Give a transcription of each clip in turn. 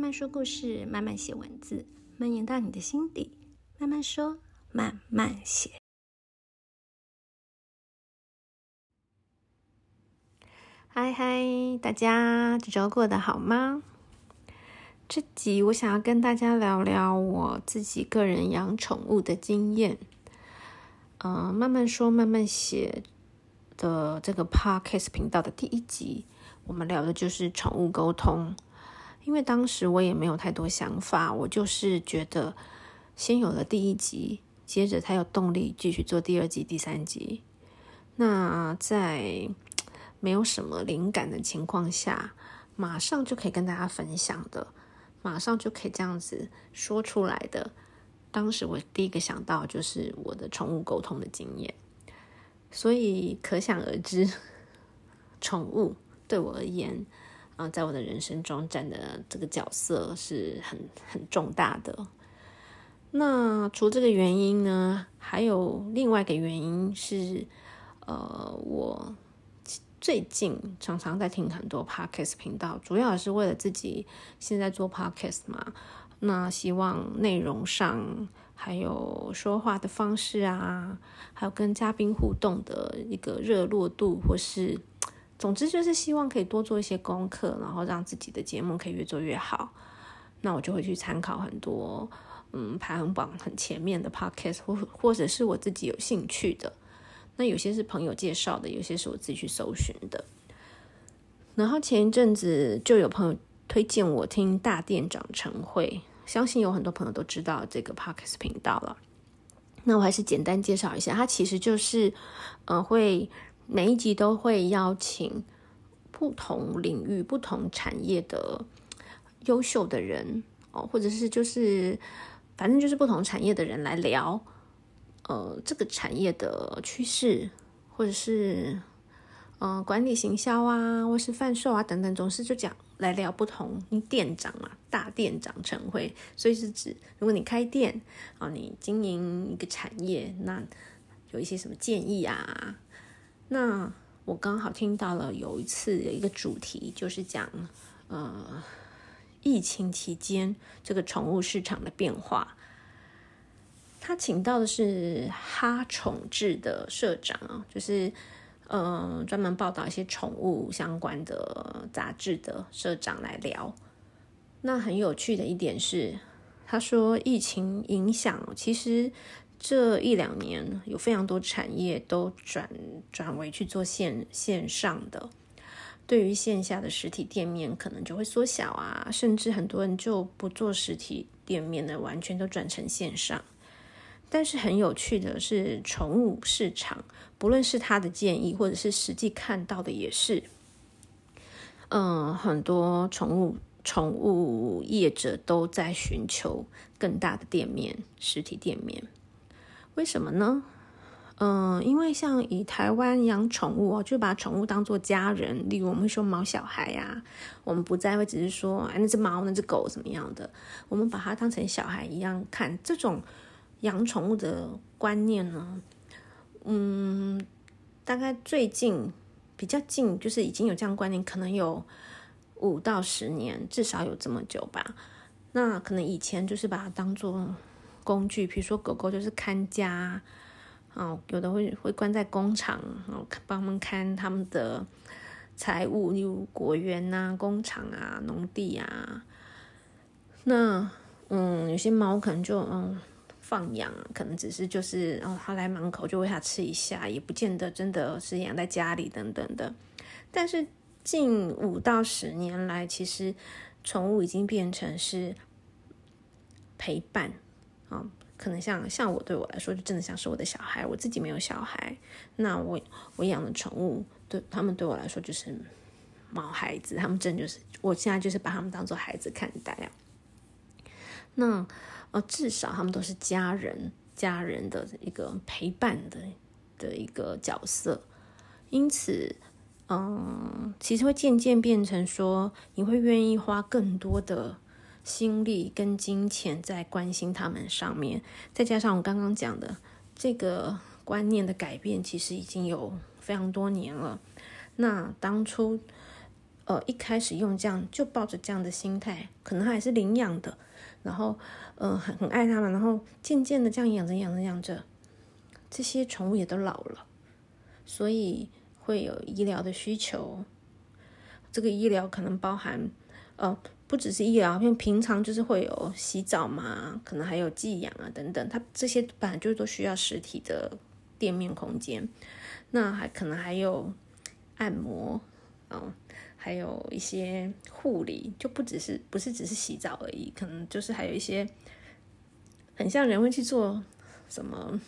慢慢说故事，慢慢写文字，蔓延到你的心底。慢慢说，慢慢写。嗨嗨，大家这周过得好吗？这集我想要跟大家聊聊我自己个人养宠物的经验。嗯、慢慢说，慢慢写的这个 Podcast 频道的第一集，我们聊的就是宠物沟通。因为当时我也没有太多想法，我就是觉得先有了第一集，接着才有动力继续做第二集、第三集。那在没有什么灵感的情况下，马上就可以跟大家分享的，马上就可以这样子说出来的。当时我第一个想到就是我的宠物沟通的经验，所以可想而知，宠物对我而言，啊，在我的人生中占的这个角色是很很重大的。那除这个原因呢，还有另外一个原因是，呃，我最近常常在听很多 podcast 频道，主要也是为了自己现在做 podcast 嘛。那希望内容上，还有说话的方式啊，还有跟嘉宾互动的一个热络度，或是，总之就是希望可以多做一些功课，然后让自己的节目可以越做越好。那我就会去参考很多，嗯，排行榜很前面的 podcast，或或者是我自己有兴趣的。那有些是朋友介绍的，有些是我自己去搜寻的。然后前一阵子就有朋友推荐我听大店长晨会。相信有很多朋友都知道这个 Podcast 频道了，那我还是简单介绍一下，它其实就是，呃，会每一集都会邀请不同领域、不同产业的优秀的人哦，或者是就是反正就是不同产业的人来聊，呃，这个产业的趋势，或者是嗯、呃、管理行销啊，或是贩售啊等等，总是就讲。来聊不同，你店长嘛，大店长晨会，所以是指如果你开店啊，你经营一个产业，那有一些什么建议啊？那我刚好听到了有一次有一个主题，就是讲呃疫情期间这个宠物市场的变化。他请到的是哈宠志的社长啊，就是。嗯，专门报道一些宠物相关的杂志的社长来聊。那很有趣的一点是，他说疫情影响，其实这一两年有非常多产业都转转为去做线线上的，对于线下的实体店面可能就会缩小啊，甚至很多人就不做实体店面了，完全都转成线上。但是很有趣的是，宠物市场，不论是他的建议，或者是实际看到的，也是，嗯，很多宠物宠物业者都在寻求更大的店面，实体店面。为什么呢？嗯，因为像以台湾养宠物哦，就把宠物当做家人，例如我们会说毛小孩呀，我们不再会只是说，哎，那只猫，那只狗怎么样的，我们把它当成小孩一样看，这种。养宠物的观念呢，嗯，大概最近比较近，就是已经有这样观念，可能有五到十年，至少有这么久吧。那可能以前就是把它当做工具，比如说狗狗就是看家，哦，有的会会关在工厂，然后帮他们看他们的财务，例如果园啊、工厂啊、农地啊。那嗯，有些猫可能就嗯。放养可能只是就是哦，他来门口就喂它吃一下，也不见得真的是养在家里等等的。但是近五到十年来，其实宠物已经变成是陪伴啊、可能像像我对我来说，就真的像是我的小孩。我自己没有小孩，那我我养的宠物对他们对我来说就是毛孩子，他们真就是我现在就是把他们当做孩子看待啊。那。呃，至少他们都是家人，家人的一个陪伴的的一个角色，因此，嗯，其实会渐渐变成说，你会愿意花更多的心力跟金钱在关心他们上面，再加上我刚刚讲的这个观念的改变，其实已经有非常多年了。那当初呃一开始用这样就抱着这样的心态，可能还是领养的，然后呃很很爱他们，然后渐渐的这样养着养着养着，这些宠物也都老了，所以会有医疗的需求。这个医疗可能包含呃不只是医疗，因为平常就是会有洗澡嘛，可能还有寄养啊等等，它这些本来就都需要实体的店面空间。那还可能还有按摩，嗯，还有一些护理，就不只是不是只是洗澡而已，可能就是还有一些很像人会去做什么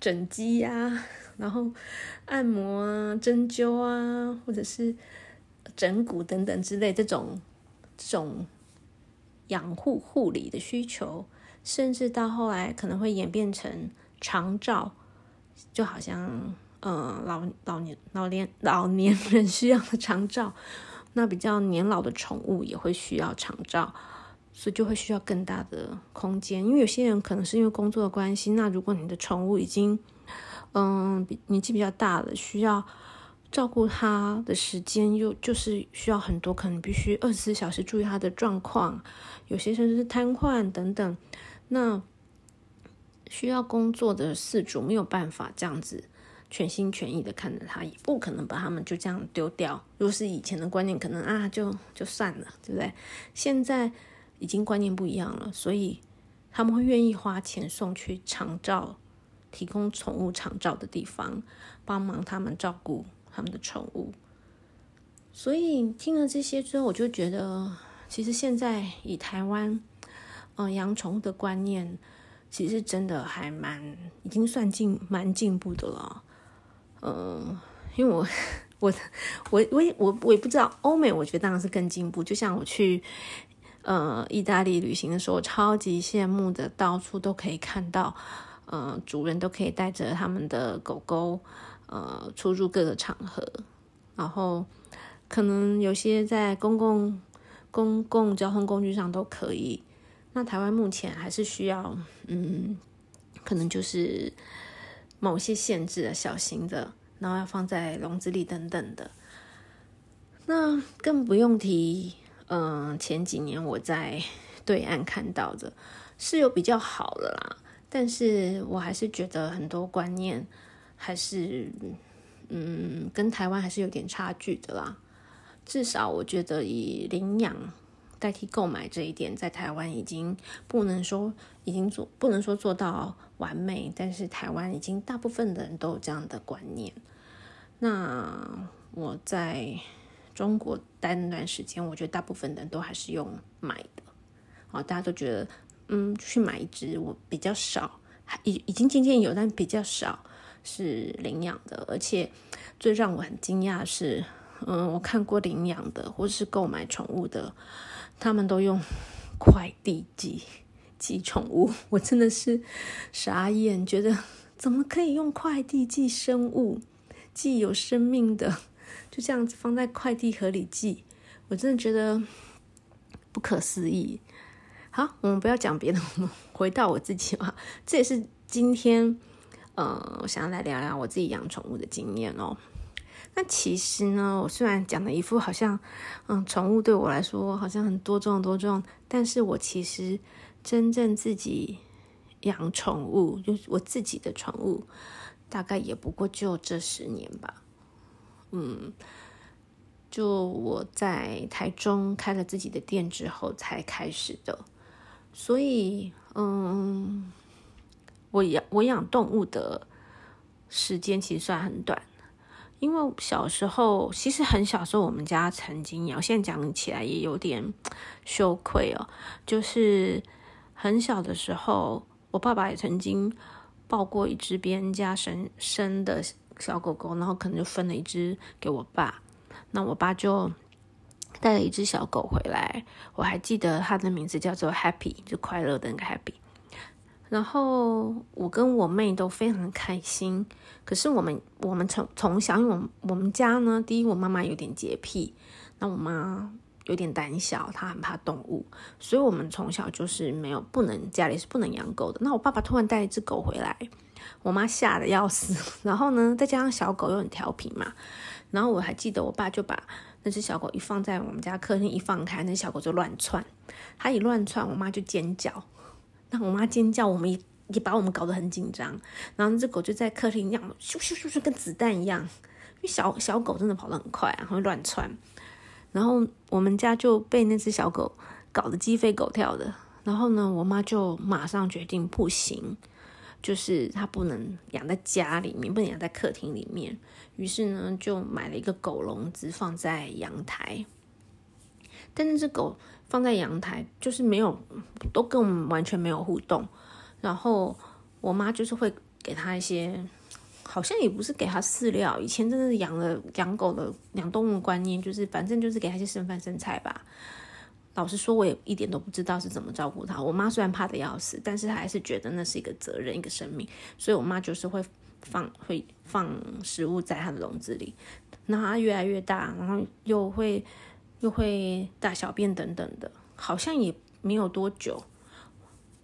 整肌呀，然后按摩啊、针灸啊，或者是整骨等等之类这种这种养护护理的需求，甚至到后来可能会演变成长照，就好像。呃，老老年老年老年人需要的长照，那比较年老的宠物也会需要长照，所以就会需要更大的空间。因为有些人可能是因为工作的关系，那如果你的宠物已经嗯年纪比较大了，需要照顾它的时间又就是需要很多，可能必须二十四小时注意它的状况，有些甚至是瘫痪等等，那需要工作的饲主没有办法这样子。全心全意的看着他，也不可能把他们就这样丢掉。如果是以前的观念，可能啊就就算了，对不对？现在已经观念不一样了，所以他们会愿意花钱送去长照，提供宠物长照的地方，帮忙他们照顾他们的宠物。所以听了这些之后，我就觉得，其实现在以台湾，嗯、养宠物的观念，其实真的还蛮，已经算进蛮进步的了。嗯，因为我我我我也我我也不知道欧美，我觉得当然是更进步。就像我去呃意大利旅行的时候，超级羡慕的，到处都可以看到，呃，主人都可以带着他们的狗狗呃出入各个场合，然后可能有些在公共公共交通工具上都可以。那台湾目前还是需要，嗯，可能就是。某些限制的小型的，然后要放在笼子里等等的，那更不用提。嗯、前几年我在对岸看到的是有比较好的啦，但是我还是觉得很多观念还是嗯，跟台湾还是有点差距的啦。至少我觉得以领养。代替购买这一点，在台湾已经不能说已经做，不能说做到完美，但是台湾已经大部分的人都有这样的观念。那我在中国待那段时间，我觉得大部分人都还是用买的。好，大家都觉得，嗯，去买一只，我比较少，已已经渐渐有，但比较少是领养的。而且最让我很惊讶是，嗯，我看过领养的或者是购买宠物的。他们都用快递寄寄宠物，我真的是傻眼，觉得怎么可以用快递寄生物，寄有生命的，就这样子放在快递盒里寄，我真的觉得不可思议。好，我们不要讲别的，我们回到我自己吧。这也是今天，呃，我想要来聊聊我自己养宠物的经验哦。那其实呢，我虽然讲了一副好像，嗯，宠物对我来说好像很多重多重，但是我其实真正自己养宠物，就是我自己的宠物，大概也不过就这十年吧。嗯，就我在台中开了自己的店之后才开始的，所以，嗯，我养我养动物的时间其实算很短。因为小时候，其实很小时候，我们家曾经养，现在讲起来也有点羞愧哦。就是很小的时候，我爸爸也曾经抱过一只别人家生生的小狗狗，然后可能就分了一只给我爸。那我爸就带了一只小狗回来，我还记得它的名字叫做 Happy，就快乐的那个 Happy。然后我跟我妹都非常开心。可是我们我们从从小，因为我们我们家呢，第一我妈妈有点洁癖，那我妈有点胆小，她很怕动物，所以我们从小就是没有不能家里是不能养狗的。那我爸爸突然带一只狗回来，我妈吓得要死。然后呢，再加上小狗又很调皮嘛，然后我还记得我爸就把那只小狗一放在我们家客厅，一放开，那小狗就乱窜。它一乱窜，我妈就尖叫。那我妈尖叫，我们也也把我们搞得很紧张。然后那只狗就在客厅一样，咻咻咻咻，跟子弹一样。因为小小狗真的跑得很快啊，会乱窜。然后我们家就被那只小狗搞得鸡飞狗跳的。然后呢，我妈就马上决定不行，就是它不能养在家里面，不能养在客厅里面。于是呢，就买了一个狗笼子放在阳台。但那只狗放在阳台，就是没有，都跟我们完全没有互动。然后我妈就是会给它一些。好像也不是给他饲料，以前真的是养了养狗的养动物观念，就是反正就是给他一些剩饭剩菜吧。老实说，我也一点都不知道是怎么照顾它。我妈虽然怕得要死，但是她还是觉得那是一个责任，一个生命，所以我妈就是会放会放食物在它的笼子里。那它越来越大，然后又会又会大小便等等的，好像也没有多久，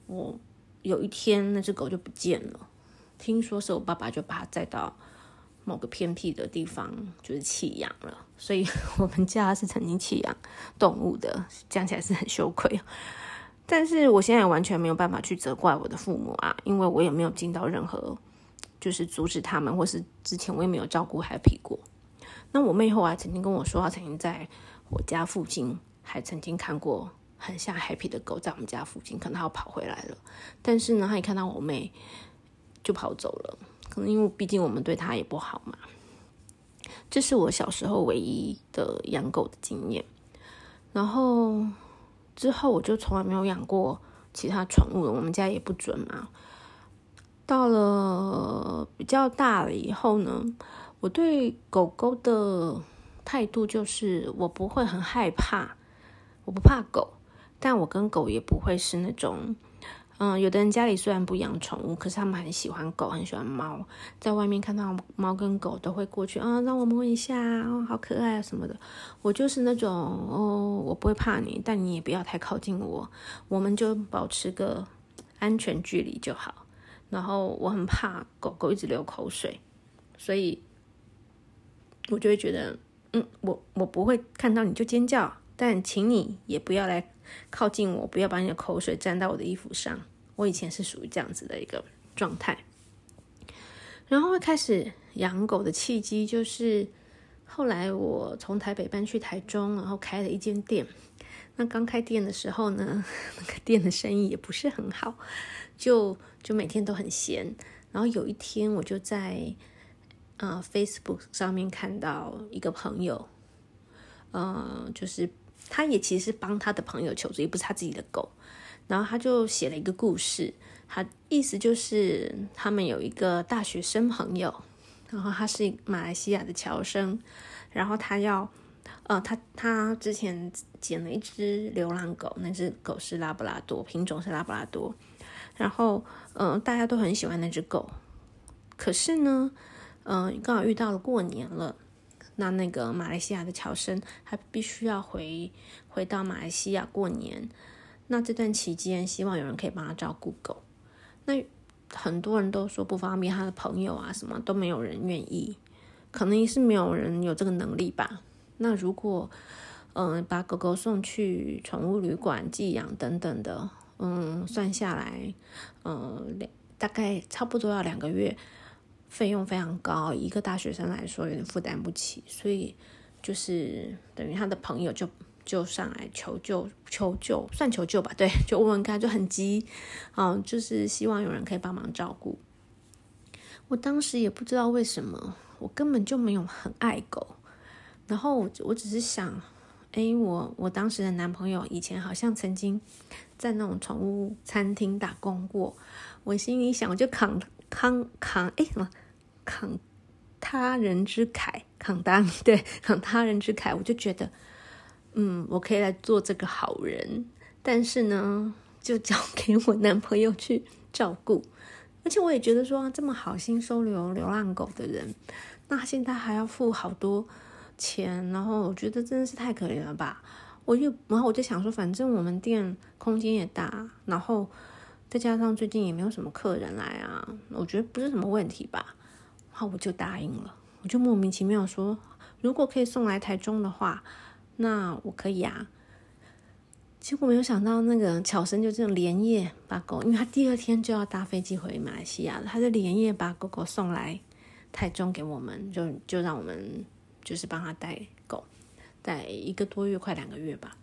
我有一天那只狗就不见了。听说是我爸爸就把它带到某个偏僻的地方，就是弃养了。所以 我们家是曾经弃养动物的，讲起来是很羞愧。但是我现在也完全没有办法去责怪我的父母啊，因为我也没有尽到任何就是阻止他们，或是之前我也没有照顾 Happy 过。那我妹后来曾经跟我说，她曾经在我家附近还曾经看过很像 Happy 的狗在我们家附近，可能它要跑回来了。但是呢，它一看到我妹。就跑走了，可能因为毕竟我们对它也不好嘛。这是我小时候唯一的养狗的经验，然后之后我就从来没有养过其他宠物了，我们家也不准嘛。到了比较大了以后呢，我对狗狗的态度就是我不会很害怕，我不怕狗，但我跟狗也不会是那种。嗯，有的人家里虽然不养宠物，可是他们很喜欢狗，很喜欢猫，在外面看到猫跟狗都会过去啊，让我摸一下，哦，好可爱啊什么的。我就是那种哦，我不会怕你，但你也不要太靠近我，我们就保持个安全距离就好。然后我很怕狗狗一直流口水，所以我就会觉得，嗯，我我不会看到你就尖叫，但请你也不要来。靠近我，不要把你的口水沾到我的衣服上。我以前是属于这样子的一个状态，然后会开始养狗的契机就是后来我从台北搬去台中，然后开了一间店。那刚开店的时候呢，那个店的生意也不是很好，就就每天都很闲。然后有一天，我就在呃 Facebook 上面看到一个朋友，呃，就是。他也其实帮他的朋友求助，也不是他自己的狗。然后他就写了一个故事，他意思就是他们有一个大学生朋友，然后他是马来西亚的侨生，然后他要，呃，他他之前捡了一只流浪狗，那只狗是拉布拉多，品种是拉布拉多，然后嗯、大家都很喜欢那只狗，可是呢，嗯、刚好遇到了过年了。那那个马来西亚的乔生还必须要回回到马来西亚过年，那这段期间希望有人可以帮他照顾狗。那很多人都说不方便，他的朋友啊什么都没有人愿意，可能也是没有人有这个能力吧。那如果嗯、把狗狗送去宠物旅馆寄养等等的，嗯，算下来，嗯，两大概差不多要两个月。费用非常高，一个大学生来说有点负担不起，所以就是等于他的朋友就就上来求救，求救算求救吧，对，就问问看，就很急，嗯，就是希望有人可以帮忙照顾。我当时也不知道为什么，我根本就没有很爱狗，然后我我只是想，哎，我我当时的男朋友以前好像曾经在那种宠物餐厅打工过，我心里想，我就扛扛扛，哎什么？慷他人之慨，慷 当对慷他人之慨，我就觉得，嗯，我可以来做这个好人，但是呢，就交 给我男朋友去照顾。而且我也觉得说，这么好心收留流浪狗的人，那现在还要付好多钱，然后我觉得真的是太可怜了吧。我就然后我就想说，反正我们店空间也大，然后再加上最近也没有什么客人来啊，我觉得不是什么问题吧。好，我就答应了，我就莫名其妙说，如果可以送来台中的话，那我可以啊。结果没有想到，那个巧生就这样连夜把狗，因为他第二天就要搭飞机回马来西亚了，他就连夜把狗狗送来台中给我们，就就让我们就是帮他带狗，带一个多月，快两个月吧。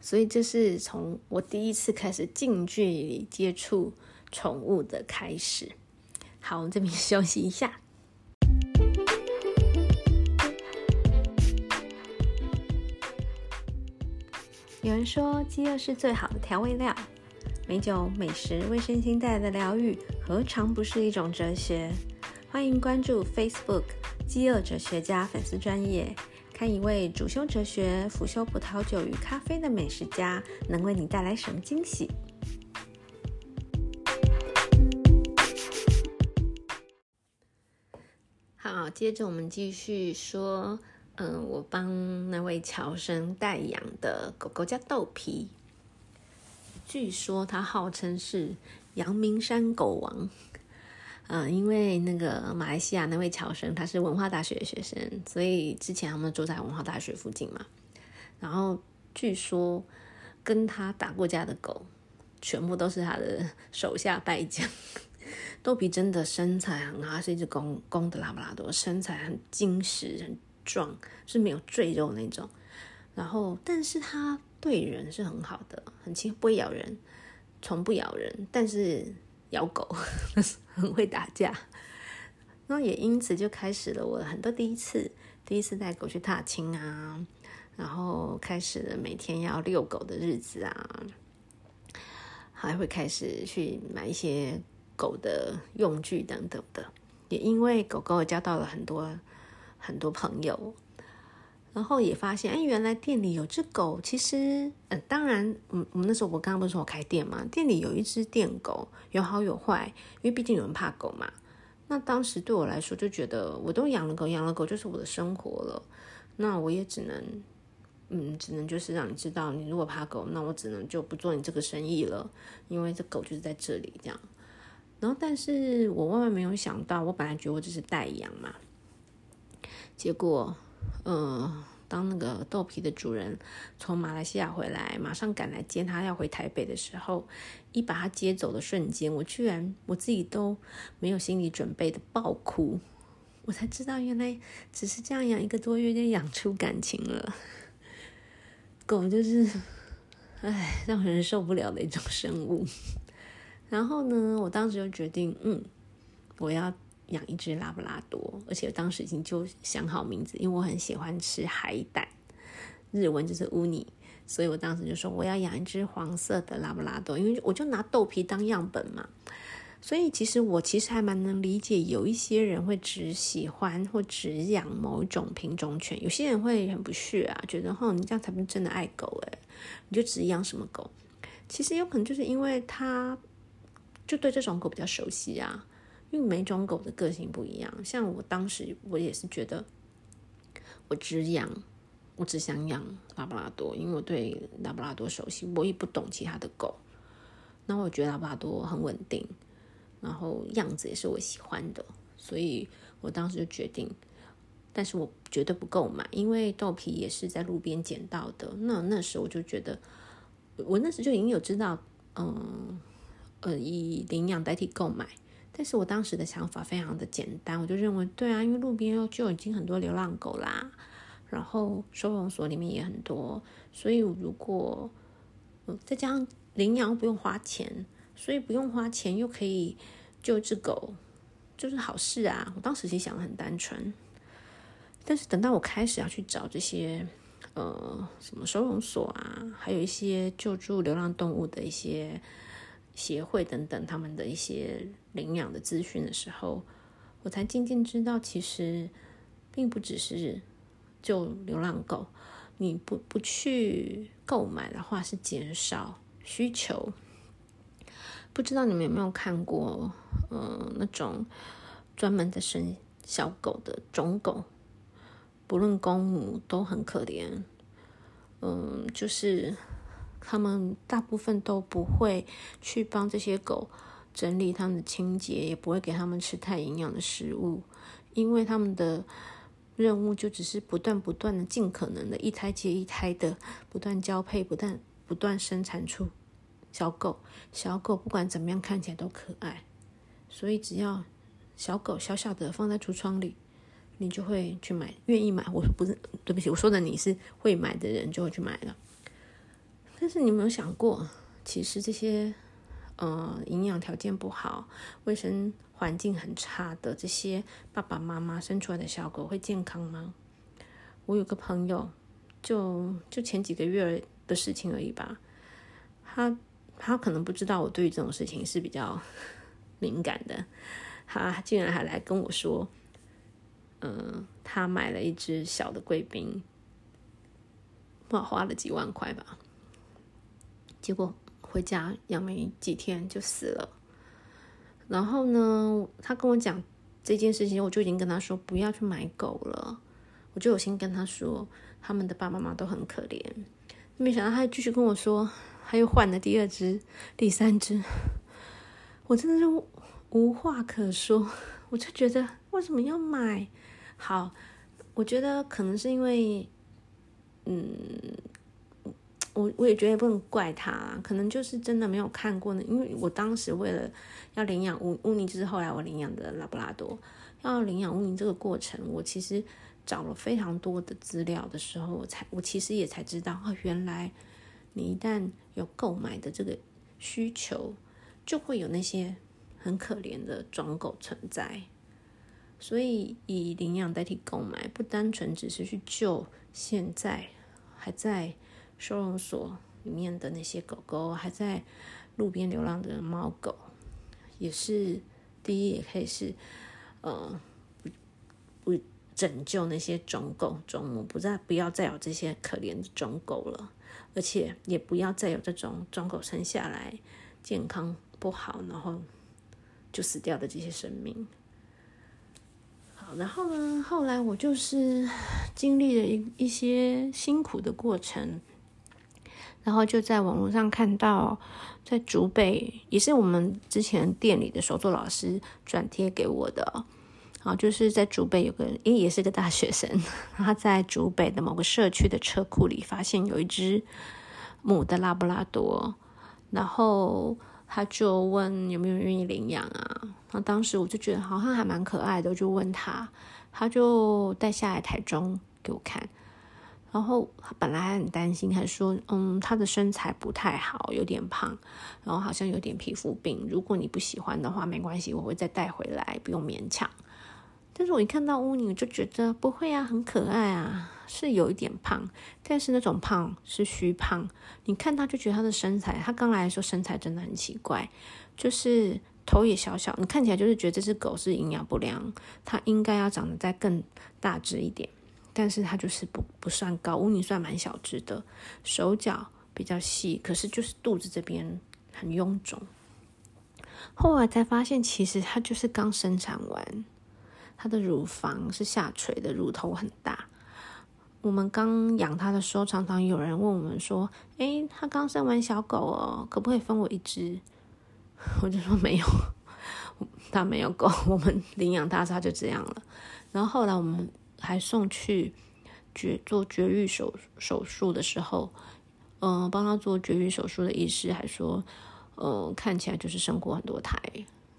所以这是从我第一次开始近距离接触宠物的开始。好，我们这边休息一下。有人说，饥饿是最好的调味料。美酒、美食为身心带来的疗愈，何尝不是一种哲学？欢迎关注 Facebook“ 饥饿哲学家”粉丝专业。看一位主修哲学、辅修葡萄酒与咖啡的美食家能为你带来什么惊喜？好，接着我们继续说，嗯，我帮那位乔生代养的狗狗叫豆皮，据说他号称是阳明山狗王。嗯，因为那个马来西亚那位乔生他是文化大学的学生，所以之前他们住在文化大学附近嘛。然后据说跟他打过架的狗，全部都是他的手下败将。豆皮真的身材很好，是一只公公的拉布拉多，身材很精实、很壮，是没有赘肉那种。然后，但是它对人是很好的，很亲，不会咬人，从不咬人，但是。咬狗，很会打架，然后也因此就开始了我很多第一次，第一次带狗去踏青啊，然后开始了每天要遛狗的日子啊，还会开始去买一些狗的用具等等的，也因为狗狗交到了很多很多朋友。然后也发现，哎，原来店里有只狗。其实，嗯，当然，嗯，我们那时候我刚刚不是说我开店嘛，店里有一只店狗，有好有坏，因为毕竟有人怕狗嘛。那当时对我来说，就觉得我都养了狗，养了狗就是我的生活了。那我也只能，嗯，只能就是让你知道，你如果怕狗，那我只能就不做你这个生意了，因为这狗就是在这里这样。然后，但是我万万没有想到，我本来觉得我只是代养嘛，结果。嗯，当那个豆皮的主人从马来西亚回来，马上赶来接他要回台北的时候，一把他接走的瞬间，我居然我自己都没有心理准备的爆哭，我才知道原来只是这样养一个多月就养出感情了。狗就是，唉，让人受不了的一种生物。然后呢，我当时就决定，嗯，我要。养一只拉布拉多，而且当时已经就想好名字，因为我很喜欢吃海胆，日文就是乌尼，所以我当时就说我要养一只黄色的拉布拉多，因为我就拿豆皮当样本嘛。所以其实我其实还蛮能理解，有一些人会只喜欢或只养某一种品种犬，有些人会很不屑啊，觉得哦，你这样才不是真的爱狗诶，你就只养什么狗？其实有可能就是因为他就对这种狗比较熟悉啊。因为每种狗的个性不一样，像我当时我也是觉得，我只养，我只想养拉布拉多，因为我对拉布拉多熟悉，我也不懂其他的狗。那我觉得拉布拉多很稳定，然后样子也是我喜欢的，所以我当时就决定，但是我绝对不购买，因为豆皮也是在路边捡到的。那那时候我就觉得，我那时就已经有知道，嗯，呃，以领养代替购买。但是我当时的想法非常的简单，我就认为，对啊，因为路边就已经很多流浪狗啦，然后收容所里面也很多，所以如果再加上领养不用花钱，所以不用花钱又可以救只狗，就是好事啊。我当时其实想的很单纯，但是等到我开始要去找这些呃什么收容所啊，还有一些救助流浪动物的一些。协会等等，他们的一些领养的资讯的时候，我才渐渐知道，其实并不只是救流浪狗，你不不去购买的话，是减少需求。不知道你们有没有看过，嗯、那种专门在生小狗的种狗，不论公母都很可怜，嗯、就是。他们大部分都不会去帮这些狗整理他们的清洁，也不会给他们吃太营养的食物，因为他们的任务就只是不断不断的、尽可能的一胎接一胎的不断交配，不断不断生产出小狗。小狗不管怎么样看起来都可爱，所以只要小狗小小的放在橱窗里，你就会去买，愿意买。我说不是对不起，我说的你是会买的人就会去买了。但是你有没有想过，其实这些呃营养条件不好、卫生环境很差的这些爸爸妈妈生出来的小狗会健康吗？我有个朋友，就就前几个月的事情而已吧。他他可能不知道我对于这种事情是比较敏感的，他竟然还来跟我说，嗯、他买了一只小的贵宾，花花了几万块吧，结果回家养没几天就死了。然后呢，他跟我讲这件事情，我就已经跟他说不要去买狗了。我就有心跟他说，他们的爸爸妈妈都很可怜。没想到他继续跟我说，他又换了第二只、第三只。我真的是无话可说。我就觉得为什么要买？好，我觉得可能是因为，嗯。我我也觉得也不能怪他啦，可能就是真的没有看过呢。因为我当时为了要领养乌乌尼，就是后来我领养的拉布拉多，要领养乌尼这个过程，我其实找了非常多的资料的时候，我才我其实也才知道啊，原来你一旦有购买的这个需求，就会有那些很可怜的装狗存在。所以以领养代替购买，不单纯只是去救现在还在。收容所里面的那些狗狗，还在路边流浪的猫狗，也是第一，也可以是呃不不拯救那些种狗种母，不再不要再有这些可怜的种狗了，而且也不要再有这种种狗生下来健康不好，然后就死掉的这些生命。好，然后呢，后来我就是经历了一一些辛苦的过程。然后就在网络上看到，在竹北也是我们之前店里的手作老师转贴给我的，啊，就是在竹北有个，诶，也是个大学生，他在竹北的某个社区的车库里发现有一只母的拉布拉多，然后他就问有没有人愿意领养啊？那当时我就觉得好像还蛮可爱的，我就问他，他就带下来台中给我看。然后他本来还很担心，还说：“嗯，他的身材不太好，有点胖，然后好像有点皮肤病。如果你不喜欢的话，没关系，我会再带回来，不用勉强。”但是我一看到乌尼，我就觉得不会啊，很可爱啊，是有一点胖，但是那种胖是虚胖。你看他就觉得他的身材，他刚来的时候身材真的很奇怪，就是头也小小，你看起来就是觉得这只狗是营养不良，它应该要长得再更大只一点。但是它就是不不算高，乌尼算蛮小只的，手脚比较细，可是就是肚子这边很臃肿。后来才发现，其实它就是刚生产完，它的乳房是下垂的，乳头很大。我们刚养它的时候，常常有人问我们说：“诶，它刚生完小狗哦，可不可以分我一只？” 我就说没有，它没有狗，我们领养它，它就这样了。然后后来我们。还送去绝做绝育手手术的时候，嗯、呃，帮他做绝育手术的医师还说，呃，看起来就是生过很多胎，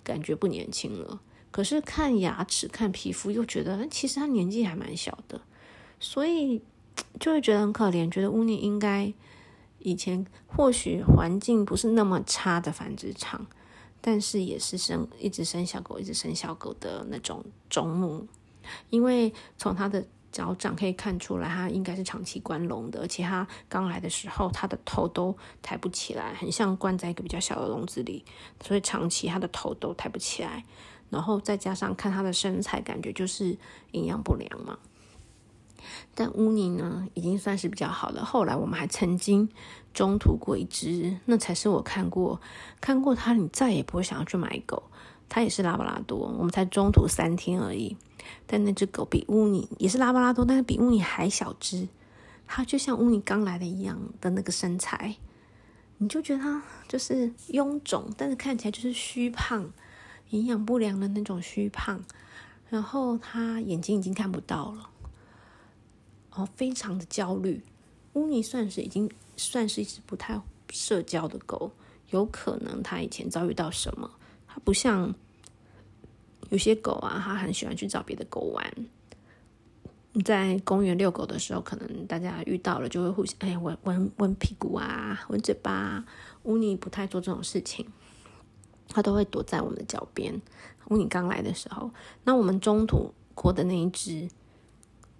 感觉不年轻了。可是看牙齿、看皮肤，又觉得其实他年纪还蛮小的，所以就会觉得很可怜，觉得乌尼应该以前或许环境不是那么差的繁殖场，但是也是生一直生小狗、一直生小狗的那种种母。因为从它的脚掌可以看出来，它应该是长期关笼的，而且它刚来的时候，它的头都抬不起来，很像关在一个比较小的笼子里，所以长期它的头都抬不起来。然后再加上看它的身材，感觉就是营养不良嘛。但乌尼呢，已经算是比较好了。后来我们还曾经中途过一只，那才是我看过看过它，你再也不会想要去买狗。它也是拉布拉多，我们才中途三天而已。但那只狗比乌尼也是拉布拉多，但是比乌尼还小只。它就像乌尼刚来的一样的那个身材，你就觉得它就是臃肿，但是看起来就是虚胖，营养不良的那种虚胖。然后它眼睛已经看不到了，哦，非常的焦虑。乌尼算是已经算是一只不太社交的狗，有可能它以前遭遇到什么，它不像有些狗啊，它很喜欢去找别的狗玩。在公园遛狗的时候，可能大家遇到了就会互相哎闻闻闻屁股啊，闻嘴巴啊。乌尼不太做这种事情，它都会躲在我们的脚边。乌尼刚来的时候，那我们中途过的那一只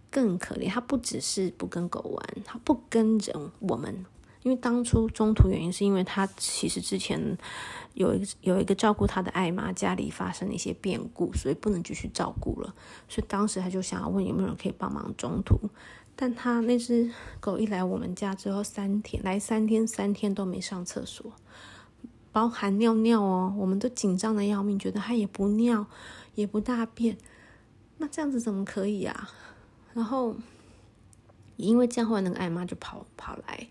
更可怜，它不只是不跟狗玩，它不跟人我们。因为当初中途原因是因为它其实之前有一个有一个照顾他的爱妈家里发生了一些变故，所以不能继续照顾了。所以当时他就想要问有没有人可以帮忙中途。但他那只狗一来我们家之后三天，来三天三天都没上厕所，包含尿尿哦，我们都紧张的要命，觉得它也不尿也不大便，那这样子怎么可以啊？然后因为这样，后来那个爱妈就跑跑来。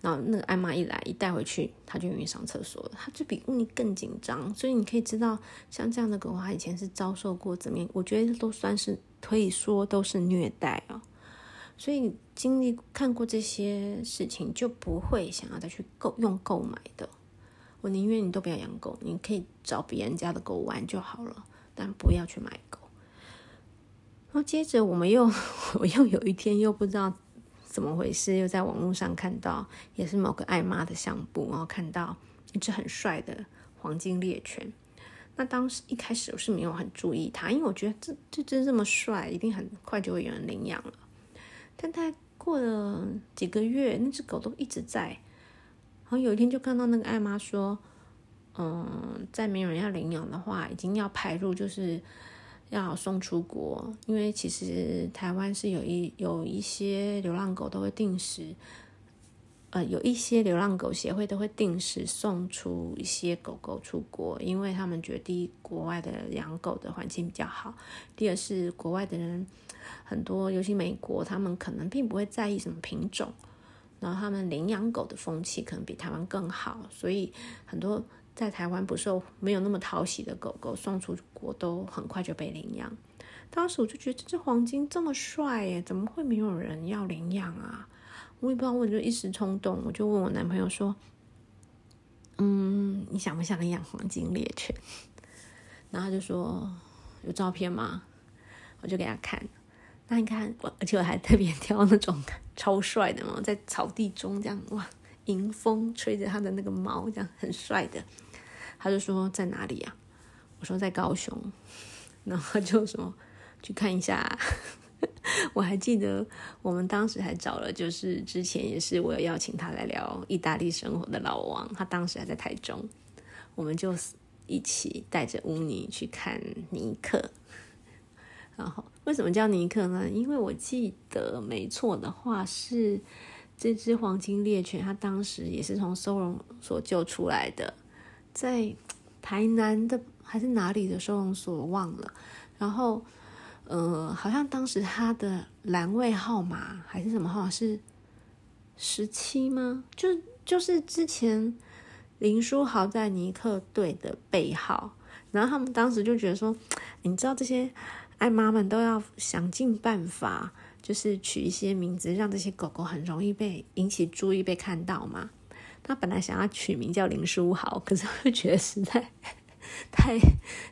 然后那个艾玛一来一带回去，他就愿意上厕所了。他就比乌尼更紧张，所以你可以知道，像这样的狗，它以前是遭受过怎么样？我觉得都算是可以说都是虐待啊。所以经历看过这些事情，就不会想要再去购用购买的。我宁愿你都不要养狗，你可以找别人家的狗玩就好了，但不要去买狗。然后接着我们又，我又有一天又不知道。怎么回事？又在网络上看到，也是某个爱妈的相簿，然后看到一只很帅的黄金猎犬。那当时一开始我是没有很注意它，因为我觉得这这只这么帅，一定很快就会有人领养了。但它过了几个月，那只狗都一直在。然后有一天就看到那个爱妈说：“嗯，再没有人要领养的话，已经要排入就是。”要送出国，因为其实台湾是有一有一些流浪狗都会定时，呃，有一些流浪狗协会都会定时送出一些狗狗出国，因为他们觉得，国外的养狗的环境比较好；第二是国外的人很多，尤其美国，他们可能并不会在意什么品种，然后他们领养狗的风气可能比台湾更好，所以很多。在台湾不受没有那么讨喜的狗狗送出国都很快就被领养。当时我就觉得这只黄金这么帅耶，怎么会没有人要领养啊？我也不知道，我就一时冲动，我就问我男朋友说：“嗯，你想不想养黄金猎犬？” 然后他就说：“有照片吗？”我就给他看。那你看，我而且我还特别挑那种超帅的嘛，在草地中这样哇，迎风吹着他的那个毛，这样很帅的。他就说在哪里呀？我说在高雄，然后他就说去看一下。我还记得我们当时还找了，就是之前也是我有邀请他来聊意大利生活的老王，他当时还在台中，我们就一起带着乌尼去看尼克。然后为什么叫尼克呢？因为我记得没错的话是这只黄金猎犬，它当时也是从收容所救出来的。在台南的还是哪里的收容所忘了，然后，呃，好像当时他的栏位号码还是什么号码是十七吗？就就是之前林书豪在尼克队的背号，然后他们当时就觉得说，你知道这些爱妈们都要想尽办法，就是取一些名字，让这些狗狗很容易被引起注意，被看到嘛。他本来想要取名叫林书豪，可是我觉得实在 太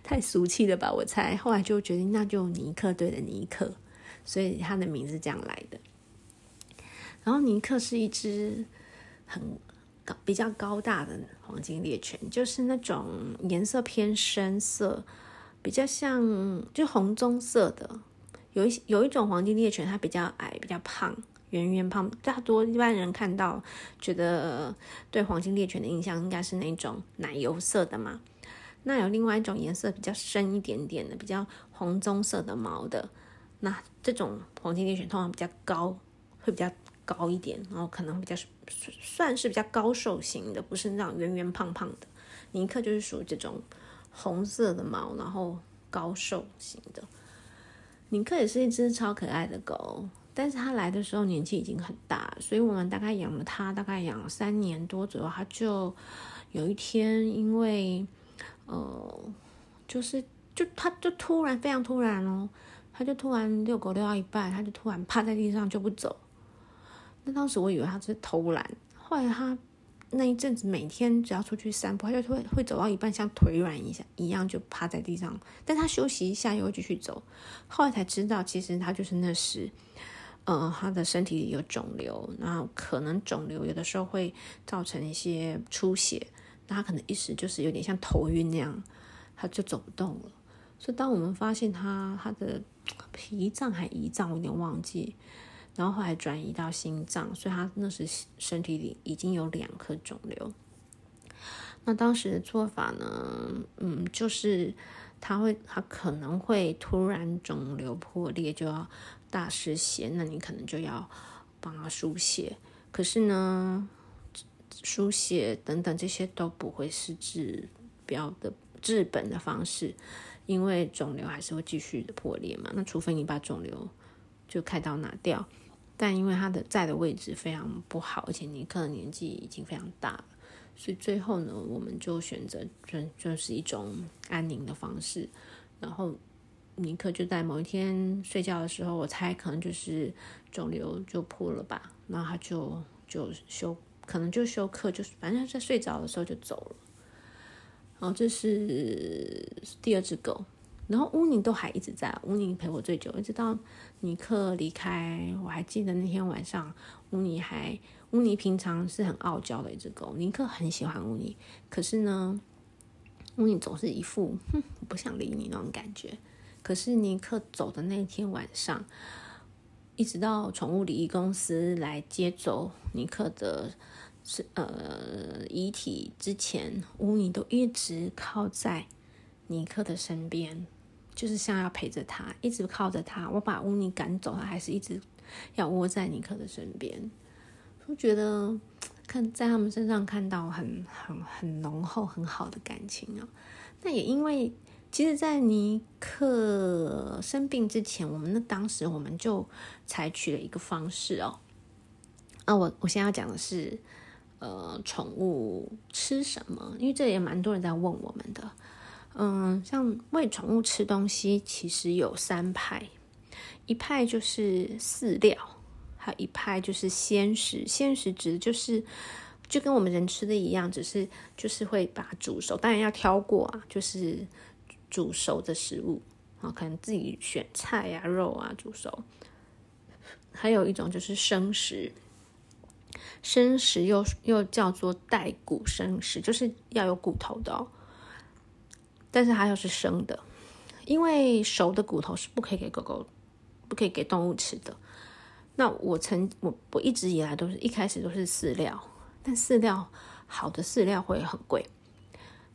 太俗气了吧，我猜。后来就决定那就尼克队的尼克，所以他的名字这样来的。然后尼克是一只很高、比较高大的黄金猎犬，就是那种颜色偏深色，比较像就红棕色的。有一有一种黄金猎犬，它比较矮，比较胖。圆圆胖，大多一般人看到觉得对黄金猎犬的印象应该是那种奶油色的嘛。那有另外一种颜色比较深一点点的，比较红棕色的毛的。那这种黄金猎犬通常比较高，会比较高一点，然后可能比较算是比较高瘦型的，不是那种圆圆胖胖的。尼克就是属于这种红色的毛，然后高瘦型的。尼克也是一只超可爱的狗。但是他来的时候年纪已经很大，所以我们大概养了他大概养了三年多左右，他就有一天因为呃，就是就他就突然非常突然哦，它就突然遛狗遛到一半，它就突然趴在地上就不走。那当时我以为它是偷懒，后来它那一阵子每天只要出去散步，它就会会走到一半像腿软一下一样就趴在地上，但它休息一下又会继续走。后来才知道，其实它就是那时，呃，他的身体里有肿瘤，然后可能肿瘤有的时候会造成一些出血，那他可能一时就是有点像头晕那样，他就走不动了。所以当我们发现他，他的脾脏还胰脏，我有点忘记。然后后来转移到心脏，所以他那时身体里已经有两颗肿瘤。那当时的做法呢，嗯，就是他会，他可能会突然肿瘤破裂，就要大失血，那你可能就要帮他输血。可是呢，输血等等这些都不会是治标的治本的方式，因为肿瘤还是会继续的破裂嘛。那除非你把肿瘤就开刀拿掉。但因为他的在的位置非常不好，而且尼克的年纪已经非常大了，所以最后呢，我们就选择就就是一种安宁的方式。然后尼克就在某一天睡觉的时候，我猜可能就是肿瘤就破了吧，然后他就就休，可能就休克，就是反正在睡着的时候就走了。然后这是第二只狗。然后乌尼都还一直在，乌尼陪我最久，一直到尼克离开。我还记得那天晚上，乌尼还，乌尼平常是很傲娇的一只狗，尼克很喜欢乌尼，可是呢，乌尼总是一副哼，不想理你那种感觉。可是尼克走的那天晚上，一直到宠物礼仪公司来接走尼克的是呃遗体之前，乌尼都一直靠在尼克的身边。就是像要陪着他，一直靠着他。我把乌尼赶走，他还是一直要窝在尼克的身边。我觉得看在他们身上看到很很很浓厚、很好的感情啊。那也因为，其实，在尼克生病之前，我们那当时我们就采取了一个方式哦。啊，我我现在要讲的是，呃，宠物吃什么？因为这也蛮多人在问我们的。嗯，像喂宠物吃东西，其实有三派，一派就是饲料，还有一派就是鲜食。鲜食指的就是就跟我们人吃的一样，只是就是会把煮熟，当然要挑过啊，就是煮熟的食物啊，可能自己选菜啊、肉啊煮熟。还有一种就是生食，生食又又叫做带骨生食，就是要有骨头的哦。但是它又是生的，因为熟的骨头是不可以给狗狗、不可以给动物吃的。那我曾我我一直以来都是一开始都是饲料，但饲料好的饲料会很贵。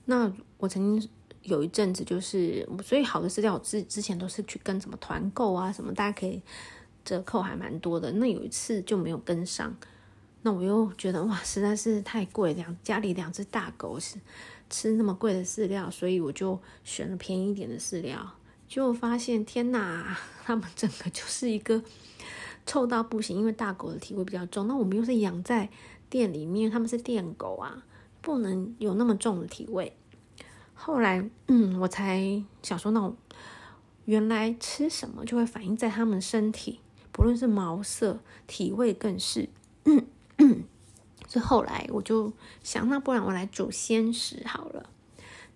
那我曾经有一阵子就是，所以好的饲料之之前都是去跟什么团购啊什么，大家可以折扣还蛮多的。那有一次就没有跟上，那我又觉得哇，实在是太贵，两家里两只大狗是。吃那么贵的饲料，所以我就选了便宜一点的饲料，结果发现天哪，他们整个就是一个臭到不行。因为大狗的体味比较重，那我们又是养在店里面，他们是店狗啊，不能有那么重的体味。后来，嗯，我才想说，那我原来吃什么就会反映在他们身体，不论是毛色、体味，更是。嗯嗯所以后来我就想，那不然我来煮鲜食好了。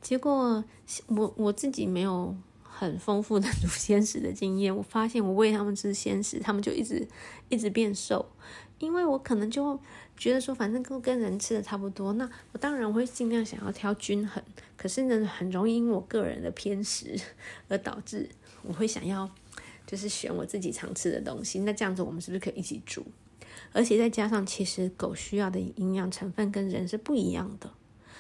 结果我我自己没有很丰富的 煮鲜食的经验，我发现我喂他们吃鲜食，他们就一直一直变瘦。因为我可能就觉得说，反正跟跟人吃的差不多，那我当然会尽量想要挑均衡。可是呢，很容易因我个人的偏食而导致我会想要就是选我自己常吃的东西。那这样子，我们是不是可以一起煮？而且再加上，其实狗需要的营养成分跟人是不一样的，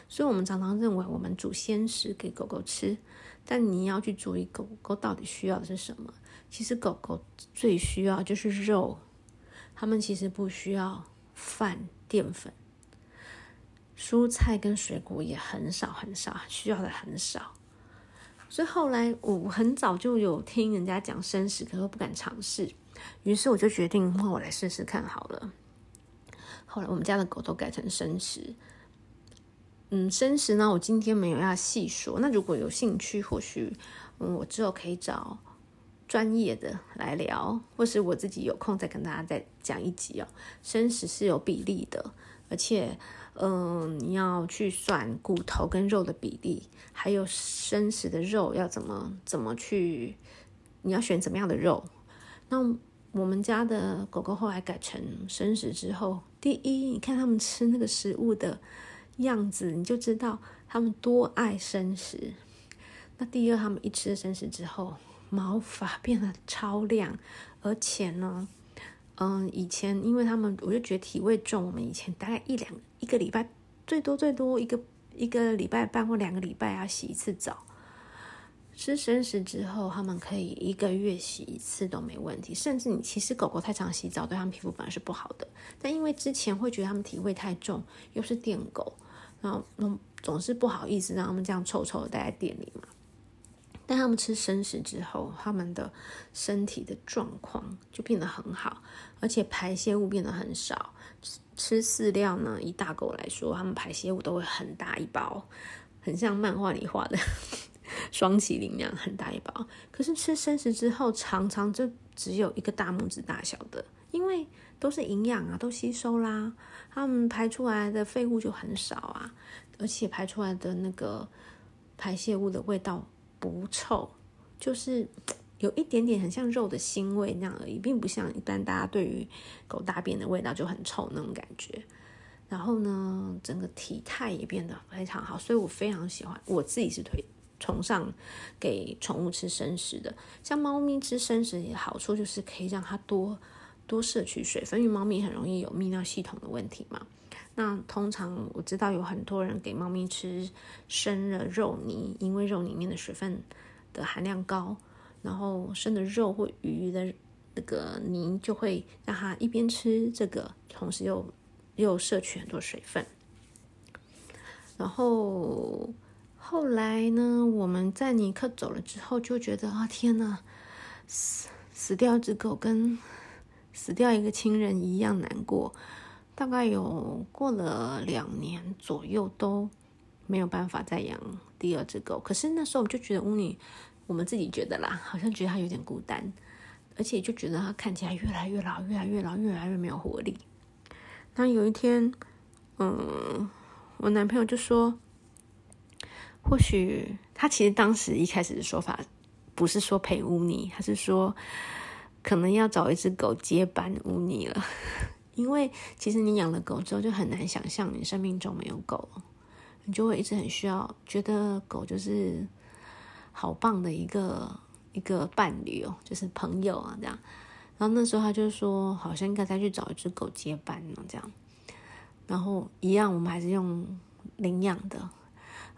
所以我们常常认为我们煮鲜食给狗狗吃，但你要去注意狗狗到底需要的是什么。其实狗狗最需要就是肉，他们其实不需要饭、淀粉，蔬菜跟水果也很少很少，需要的很少。所以后来我很早就有听人家讲生食，可是我不敢尝试。于是我就决定，那我来试试看好了。后来我们家的狗都改成生食。嗯，生食呢，我今天没有要细说。那如果有兴趣，或许，我之后可以找专业的来聊，或是我自己有空再跟大家再讲一集哦。生食是有比例的，而且，嗯、你要去算骨头跟肉的比例，还有生食的肉要怎么怎么去，你要选怎么样的肉。那我们家的狗狗后来改成生食之后，第一，你看他们吃那个食物的样子，你就知道他们多爱生食。那第二，他们一吃生食之后，毛发变得超亮，而且呢，嗯，以前因为他们，我就觉得体味重，我们以前大概一两一个礼拜，最多最多一个一个礼拜半或两个礼拜要洗一次澡。吃生食之后，他们可以一个月洗一次都没问题。甚至你其实狗狗太常洗澡，对他们皮肤本来是不好的。但因为之前会觉得他们体味太重，又是电狗，然后总是不好意思让他们这样臭臭的待在店里嘛。但他们吃生食之后，他们的身体的状况就变得很好，而且排泄物变得很少。吃饲料呢，以大狗来说，他们排泄物都会很大一包，很像漫画里画的双麒麟那样很大一包。可是吃生食之后，常常就只有一个大拇指大小的，因为都是营养啊，都吸收啦，他们排出来的废物就很少啊，而且排出来的那个排泄物的味道。不臭，就是有一点点很像肉的腥味那样而已，并不像一般大家对于狗大便的味道就很臭那种感觉。然后呢，整个体态也变得非常好，所以我非常喜欢。我自己是推崇尚给宠物吃生食的，像猫咪吃生食好处就是可以让它多多摄取水分，因为猫咪很容易有泌尿系统的问题嘛。那通常我知道有很多人给猫咪吃生的肉泥，因为肉里面的水分的含量高，然后生的肉或鱼的那个泥就会让它一边吃这个，同时又又摄取很多水分。然后后来呢，我们在尼克走了之后，就觉得啊，天哪，死死掉一只狗跟死掉一个亲人一样难过。大概有过了两年左右，都没有办法再养第二只狗。可是那时候我就觉得乌尼，我们自己觉得啦，好像觉得它有点孤单，而且就觉得它看起来越来越老，越来越老，越来越没有活力。那有一天，嗯，我男朋友就说，或许他其实当时一开始的说法不是说陪乌尼，他是说可能要找一只狗接班乌尼了。因为其实你养了狗之后，就很难想象你生命中没有狗，你就会一直很需要，觉得狗就是好棒的一个一个伴侣哦，就是朋友啊这样。然后那时候他就说，好像应该再去找一只狗接班呢这样。然后一样，我们还是用领养的，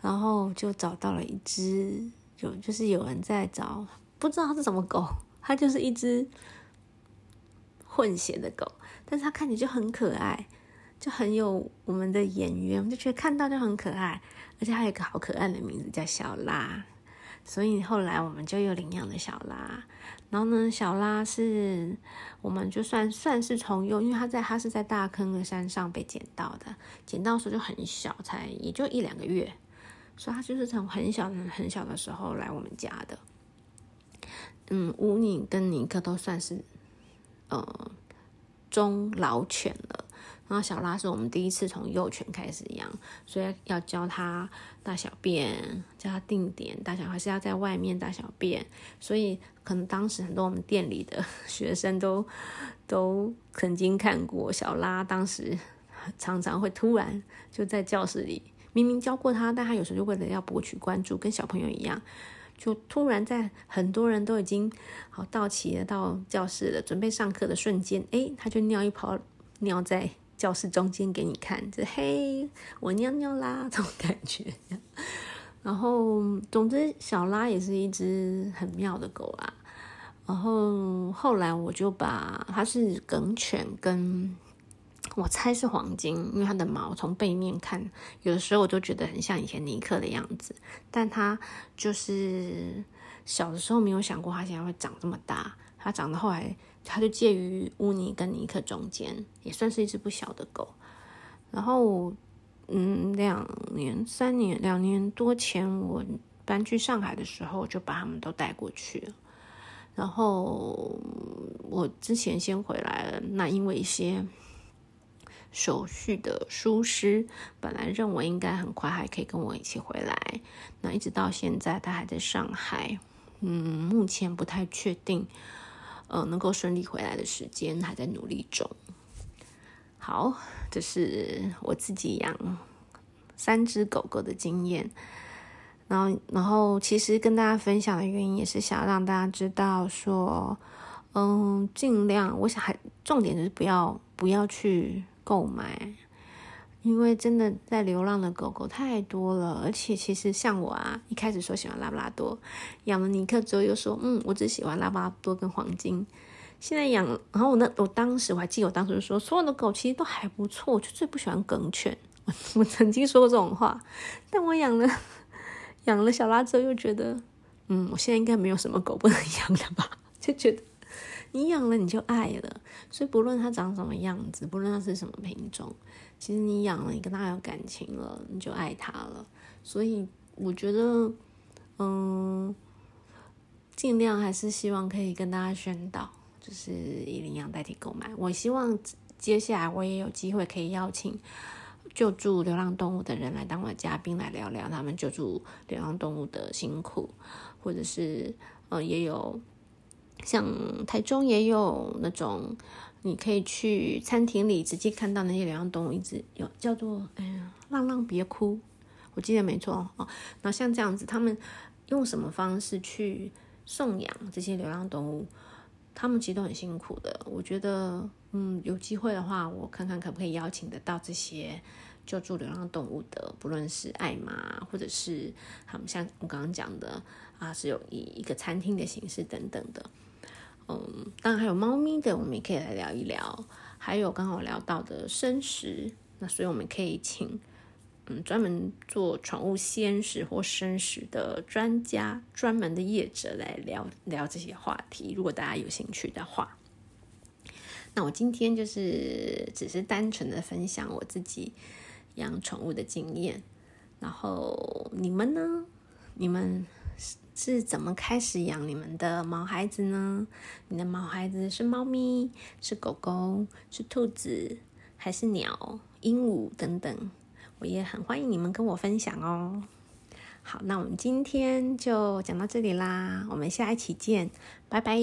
然后就找到了一只，就就是有人在找，不知道它是什么狗，它就是一只混血的狗。但是它看起来就很可爱，就很有我们的眼缘，我们就觉得看到就很可爱，而且还有一个好可爱的名字叫小拉，所以后来我们就又领养了小拉。然后呢，小拉是我们就算算是从幼，因为它在它是在大坑的山上被捡到的，捡到的时候就很小，才也就一两个月，所以它就是从很小很小的时候来我们家的。嗯，乌尼跟尼克都算是，呃。中老犬了，然后小拉是我们第一次从幼犬开始养，所以要教它大小便，教它定点大小，还是要在外面大小便，所以可能当时很多我们店里的学生都 都曾经看过小拉，当时常常会突然就在教室里，明明教过他，但他有时候就为了要博取关注，跟小朋友一样。就突然在很多人都已经好到齐了，到教室了，准备上课的瞬间，诶，他就尿一泡尿在教室中间给你看，就嘿，我尿尿啦，这种感觉。然后，总之，小拉也是一只很妙的狗啦。然后后来我就把它是梗犬跟。我猜是黄金，因为它的毛从背面看，有的时候我都觉得很像以前尼克的样子。但它就是小的时候没有想过，它现在会长这么大。它长到后来，它就介于乌尼跟尼克中间，也算是一只不小的狗。然后，嗯，两年、三年、两年多前，我搬去上海的时候，就把它们都带过去了。然后我之前先回来了，那因为一些手续的疏失，本来认为应该很快还可以跟我一起回来，那一直到现在他还在上海，嗯，目前不太确定，呃，能够顺利回来的时间还在努力中。好，这是我自己养三只狗狗的经验。然后，然后，其实跟大家分享的原因也是想让大家知道，说，嗯，尽量，我想还重点就是不要不要去购买，因为真的在流浪的狗狗太多了，而且其实像我啊，一开始说喜欢拉布拉多，养了尼克之后又说，嗯，我只喜欢拉布拉多跟黄金，现在养，然后我那我当时我还记得我当时就说，所有的狗其实都还不错，我就最不喜欢梗犬，我我曾经说过这种话，但我养了。养了小拉之后，又觉得，嗯，我现在应该没有什么狗不能养了吧？就觉得你养了你就爱了，所以不论它长什么样子，不论它是什么品种，其实你养了，你跟它有感情了，你就爱它了。所以我觉得，嗯，尽量还是希望可以跟大家宣导，就是以领养代替购买。我希望接下来我也有机会可以邀请。救助流浪动物的人来当我的嘉宾，来聊聊他们救助流浪动物的辛苦，或者是呃，也有像台中也有那种，你可以去餐厅里直接看到那些流浪动物，一直有叫做哎呀，浪浪别哭，我记得没错哦。那像这样子，他们用什么方式去送养这些流浪动物？他们其实都很辛苦的，我觉得，嗯，有机会的话，我看看可不可以邀请得到这些救助流浪动物的，不论是爱妈，或者是他们像我刚刚讲的啊，是有以一个餐厅的形式等等的，嗯，当然还有猫咪的，我们也可以来聊一聊，还有刚好聊到的生食，那所以我们可以请。嗯，专门做宠物鲜食或生食的专家、专门的业者来聊聊这些话题。如果大家有兴趣的话，那我今天就是只是单纯的分享我自己养宠物的经验。然后你们呢？你们是怎么开始养你们的毛孩子呢？你的毛孩子是猫咪、是狗狗、是兔子，还是鸟、鹦鹉等等？我也很欢迎你们跟我分享哦。好，那我们今天就讲到这里啦，我们下一期见，拜拜。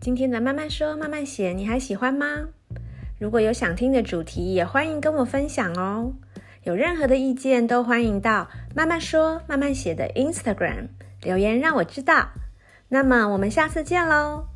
今天的慢慢说慢慢写，你还喜欢吗？如果有想听的主题，也欢迎跟我分享哦。有任何的意见，都欢迎到慢慢说慢慢写的 Instagram 留言，让我知道。那么我们下次见喽。